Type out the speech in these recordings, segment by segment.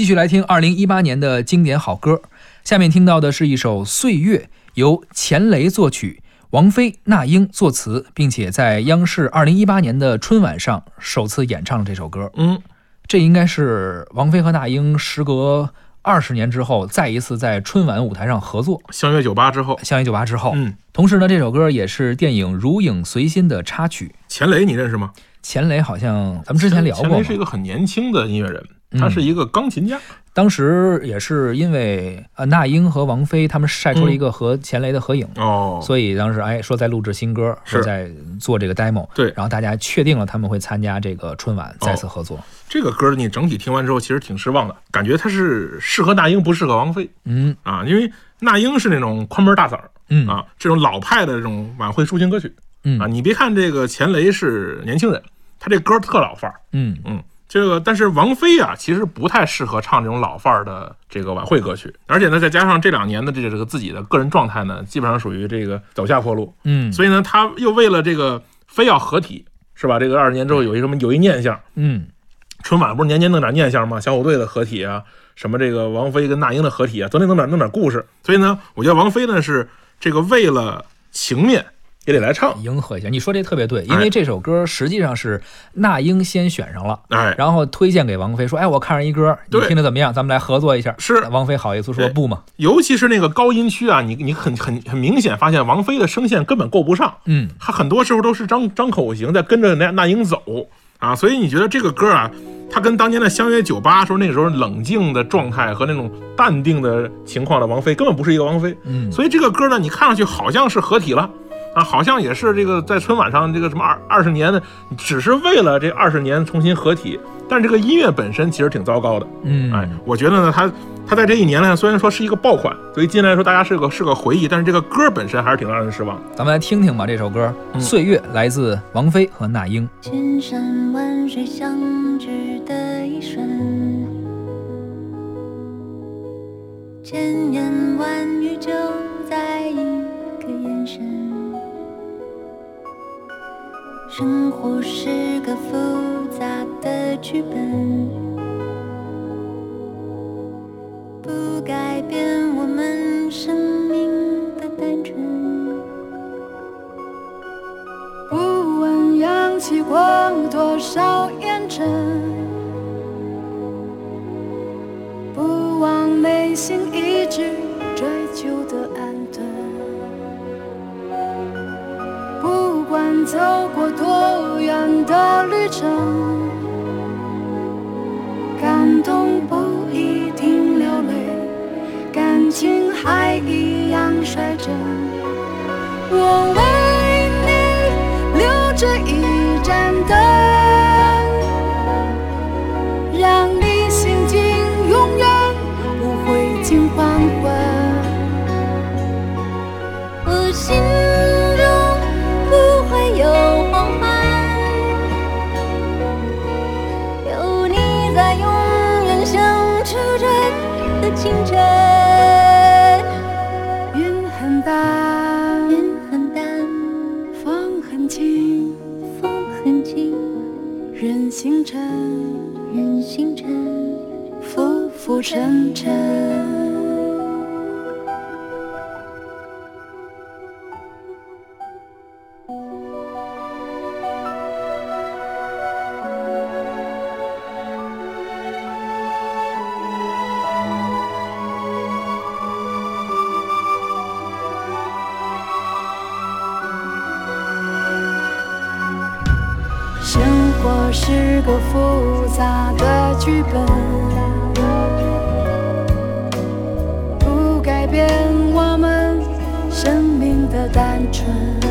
继续来听二零一八年的经典好歌。下面听到的是一首《岁月》，由钱雷作曲，王菲、那英作词，并且在央视二零一八年的春晚上首次演唱了这首歌。嗯，这应该是王菲和那英时隔二十年之后再一次在春晚舞台上合作，相约九八之后，相约九八之后。嗯，同时呢，这首歌也是电影《如影随心》的插曲。钱雷你认识吗？钱雷好像咱们之前聊过嘛，钱雷是一个很年轻的音乐人，他是一个钢琴家。当时也是因为呃那英和王菲他们晒出了一个和钱雷的合影，哦，所以当时哎说在录制新歌，是。说在做这个 demo，对。然后大家确定了他们会参加这个春晚再次合作。这个歌你整体听完之后，其实挺失望的，感觉它是适合那英，不适合王菲嗯。啊，因为那英是那种宽门大嗓儿嗯啊，这种老派的这种晚会抒情歌曲嗯。啊，你别看这个钱雷是年轻人，他这歌特老范儿，嗯。嗯，这个但是王菲啊，其实不太适合唱这种老范儿的这个晚会歌曲，而且呢，再加上这两年的这个这个自己的个人状态呢，基本上属于这个走下坡路，嗯所以呢，他又为了这个非要合体，是吧？这个二十年之后有一什么有一念想，嗯春晚不是年年弄点念想吗？小虎队的合体啊，什么这个王菲跟那英的合体啊，总得弄点弄点故事。所以呢，我觉得王菲呢是这个为了情面也得来唱，迎合一下。你说这特别对，因为这首歌实际上是那英先选上了。哎，然后推荐给王菲说：“哎，我看上一歌，你对听着怎么样？咱们来合作一下。”是王菲好意思说不嘛？尤其是那个高音区啊，你你很很很明显发现王菲的声线根本够不上，嗯她很多时候都是张张口型在跟着那那英走啊，所以你觉得这个歌啊，它跟当年的相约九八时候那个时候冷静的状态和那种淡定的情况的王菲根本不是一个王菲，嗯所以这个歌呢，你看上去好像是合体了。啊，好像也是这个在春晚上这个什么二二十年的，只是为了这二十年重新合体，但这个音乐本身其实挺糟糕的。嗯，哎，我觉得呢，他他在这一年呢，虽然说是一个爆款，对于今年来说大家是个是个回忆，但是这个歌本身还是挺让人失望。咱们来听听吧，这首歌《嗯岁月》来自王菲和那英。千山万水相聚的一瞬，千言生活是个复杂的剧本，不改变我们生命的单纯。不问扬起过多少烟尘，不忘内心一直追求的爱走过多远的旅程，感动不一定流泪，感情还一样率真。我为你留着一盏灯，让你心境永远不会尽黄昏。我心清晨。云很淡，云很淡，风很轻，风很轻，人星辰，人星辰，浮浮沉沉。生活是个复杂的剧本，不改变我们生命的单纯。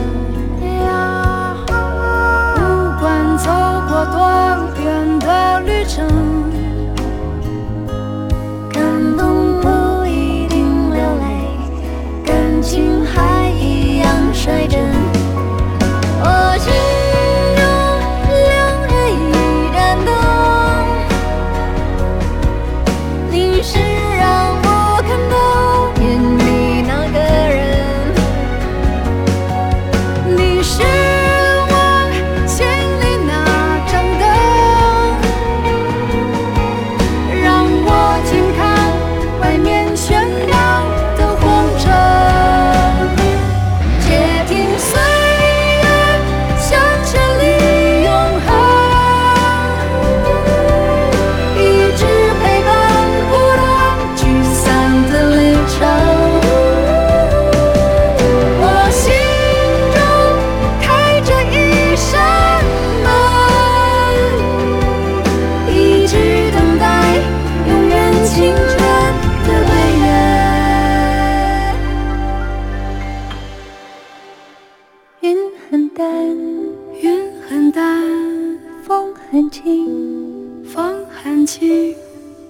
风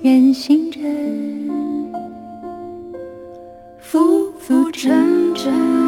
很轻，人，浮浮沉沉。